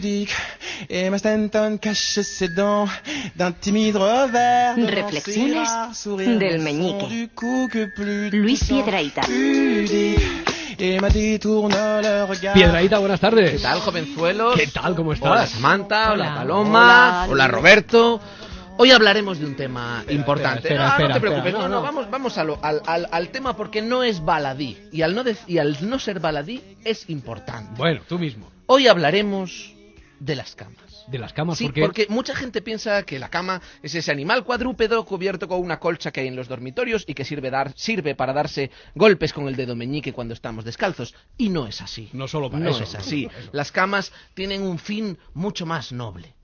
pudique et Stanton cache ses dents d'un timide revers de Reflexiones del meñique. du cou que plus Luis regard Piedraíta, buenas tardes. ¿Qué tal, jovenzuelos? ¿Qué tal? ¿Cómo estás? Hola, Samantha. Hola, Hola. Paloma. Hola, Hola. Roberto. Hoy hablaremos de un tema importante. espera, no, espera, no te preocupes, espera. no, no, vamos, vamos a lo- al, al- al tema porque no es baladí. Y al no, dec- y al no ser baladí es importante. Bueno, tú mismo. Hoy hablaremos de las camas. De las camas, Sí, porque... porque mucha gente piensa que la cama es ese animal cuadrúpedo cubierto con una colcha que hay en los dormitorios y que sirve, dar, sirve para darse golpes con el dedo meñique cuando estamos descalzos. Y no es así. No solo para No eso. es así. Eso. Las camas tienen un fin mucho más noble.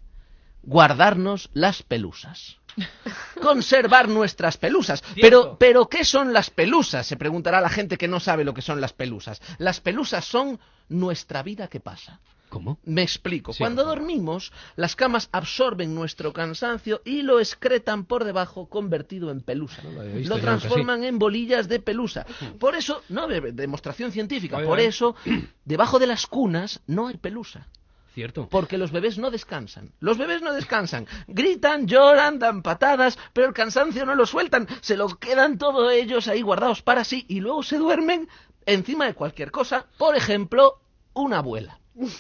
Guardarnos las pelusas. Conservar nuestras pelusas. Pero, pero, ¿qué son las pelusas? Se preguntará la gente que no sabe lo que son las pelusas. Las pelusas son nuestra vida que pasa. ¿Cómo? Me explico. Sí, Cuando dormimos, las camas absorben nuestro cansancio y lo excretan por debajo convertido en pelusa. No lo nunca transforman en bolillas de pelusa. Por eso, no de- demostración científica, Oye, por eso, debajo de las cunas no hay pelusa. Cierto. Porque los bebés no descansan. Los bebés no descansan. Gritan, lloran, dan patadas, pero el cansancio no lo sueltan. Se lo quedan todos ellos ahí guardados para sí y luego se duermen encima de cualquier cosa. Por ejemplo, una abuela.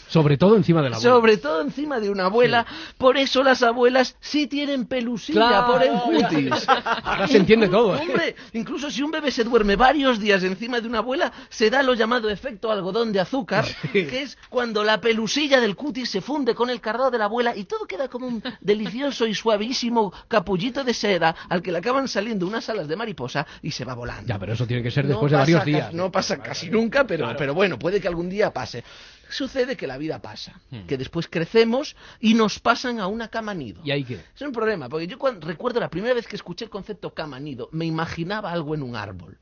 Sobre todo encima de la bola. Sobre todo encima de una abuela. Por eso las abuelas sí tienen pelusilla Claro, por el cutis. Ahora se entiende todo, ¿eh? Hombre, incluso si un bebé se duerme varios días encima de una abuela, se da lo llamado efecto algodón de azúcar, que es cuando la pelusilla del cutis se funde con el cardado de la abuela y todo queda como un delicioso y suavísimo capullito de seda al que le acaban saliendo unas alas de mariposa y se va volando. Ya, pero eso tiene que ser No después de varios días. No pasa casi nunca, pero, Claro. pero bueno, puede que algún día pase. Sucede que la vida pasa, Hmm. que después crecemos y nos pasan a una cama nido. ¿Y ahí qué? Es un problema, porque yo cuando, recuerdo la primera vez que escuché el concepto cama nido, me imaginaba algo en un árbol.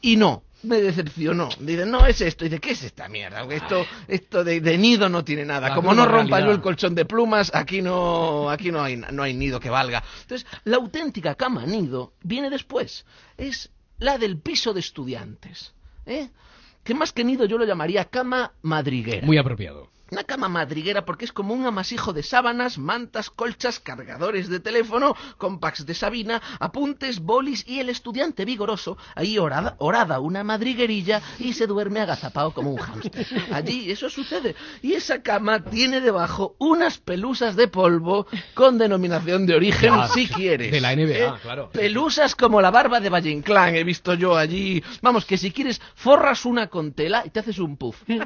Y no, me decepcionó. Dice, no es esto. Y dice, ¿qué es esta mierda? Esto, esto de, de nido no tiene nada. La Como no rompa yo el colchón de plumas, aquí no, aquí no hay, no hay nido que valga. Entonces, la auténtica cama nido viene después. Es la del piso de estudiantes. ¿eh? Que más que nido yo lo llamaría cama madriguera. Muy apropiado. Una cama madriguera porque es como un amasijo de sábanas, mantas, colchas, cargadores de teléfono, compacts de sabina, apuntes, bolis y el estudiante vigoroso ahí orada, orada una madriguerilla y se duerme agazapado como un hámster. Allí eso sucede. Y esa cama tiene debajo unas pelusas de polvo con denominación de origen Ya, si quieres. de la NBA, ¿eh? claro. Pelusas como la barba de Valle Inclán, he visto yo allí. Vamos, que si quieres forras una con tela y te haces un puff. ¿eh?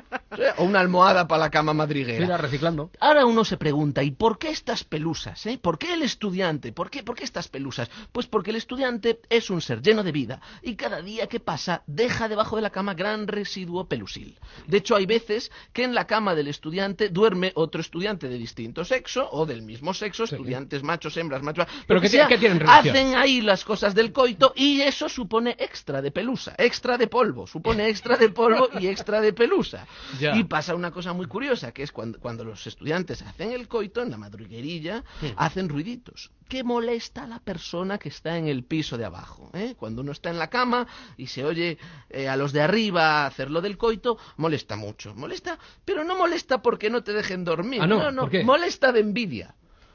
O una almohada para la cama madriguera. Mira, reciclando. Ahora uno se pregunta, ¿y por qué estas pelusas? eh? ¿Por qué el estudiante? ¿Por qué, ¿Por qué estas pelusas? Pues porque el estudiante es un ser lleno de vida y cada día que pasa deja debajo de la cama gran residuo pelusil. De hecho, hay veces que en la cama del estudiante duerme otro estudiante de distinto sexo o del mismo sexo, Sí. estudiantes machos, hembras, machos. ¿Pero que qué sea, tienen relación? Hacen ahí las cosas del coito y eso supone extra de pelusa, extra de polvo, supone extra de polvo y extra de pelusa. Ya. Y pasa una cosa muy curiosa, que es cuando, cuando los estudiantes hacen el coito en la madriguerilla, hacen ruiditos. que molesta a la persona que está en el piso de abajo? ¿eh? Cuando uno está en la cama y se oye eh, a los de arriba hacer lo del coito, molesta mucho. Molesta, pero no molesta porque no te dejen dormir. Ah, no, no, no, ¿por qué? molesta de envidia.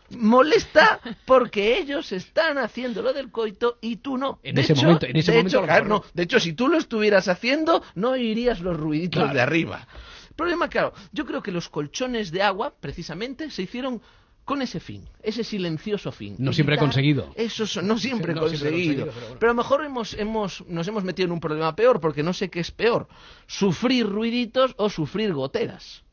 Molesta porque ellos están haciendo lo del coito y tú no. En De ese hecho- momento- en ese de momento hecho, claro, no. De hecho, si tú lo estuvieras haciendo, no oirías los ruiditos Claro. de arriba. El problema, claro, yo creo que los colchones de agua, precisamente, se hicieron con ese fin, ese silencioso fin. No siempre conseguido. Eso so- no siempre he No siempre conseguido. conseguido, pero bueno. Pero a lo mejor hemos, hemos, nos hemos metido en un problema peor, porque no sé qué es peor, sufrir ruiditos o sufrir goteras.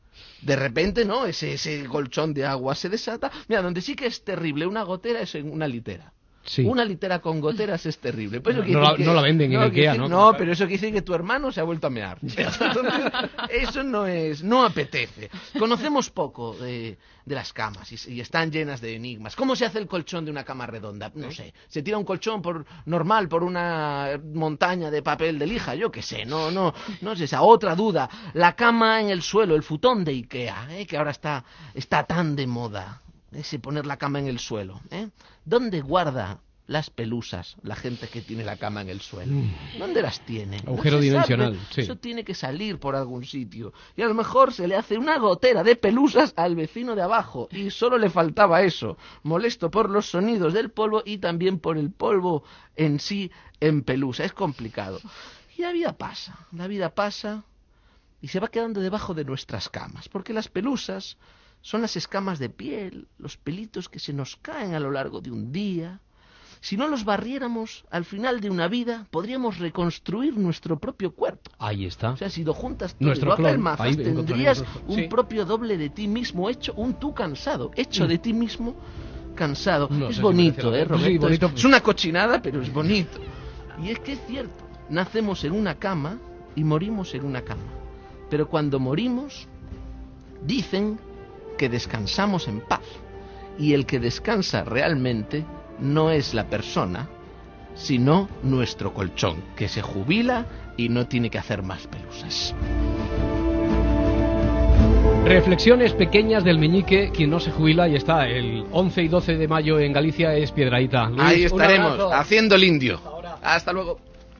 De repente, ¿no? Ese, ese colchón de agua se desata. Mira, donde sí que es terrible una gotera es en una litera. Sí. Una litera con goteras es terrible. Pues No, la- decir no la venden en Ikea, decir- ¿no? No, pero eso quiere decir que tu hermano se ha vuelto a mear. Entonces, eso no es, no apetece. Conocemos poco de, de las camas y, y están llenas de enigmas. ¿Cómo se hace el colchón de una cama redonda? No sé. Se tira un colchón por normal por una montaña de papel de lija, yo qué sé. No, no, no es esa. Otra duda. La cama en el suelo, el futón de Ikea, ¿eh? que ahora está, está tan de moda. Ese poner la cama en el suelo. ¿eh? ¿Dónde guarda las pelusas, la gente que tiene la cama en el suelo? ¿Dónde las tiene? Agujero dimensional, sí. Eso tiene que salir por algún sitio. Y a lo mejor se le hace una gotera de pelusas al vecino de abajo. Y solo le faltaba eso. Molesto por los sonidos del polvo y también por el polvo en sí en pelusa. Es complicado. Y la vida pasa. La vida pasa y se va quedando debajo de nuestras camas. Porque las pelusas son las escamas de piel, los pelitos que se nos caen a lo largo de un día. Si no los barriéramos, al final de una vida podríamos reconstruir nuestro propio cuerpo. Ahí está. O sea, si lo juntas todo Nuestro y lo Ahí tendrías un sí. propio doble de ti mismo hecho, un tú cansado, hecho de ti mismo cansado. No es bonito, ¿eh. Sí, Roberto? bonito. Es, es una cochinada, pero es bonito. Y es que es cierto, nacemos en una cama y morimos en una cama. Pero cuando morimos, dicen que descansamos en paz. Y el que descansa realmente no es la persona, sino nuestro colchón, que se jubila y no tiene que hacer más pelusas. Reflexiones pequeñas del meñique, quien no se jubila y está el 11 y 12 de mayo en Galicia es Piedraíta. Luis, Ahí estaremos, haciendo el indio. Hasta luego.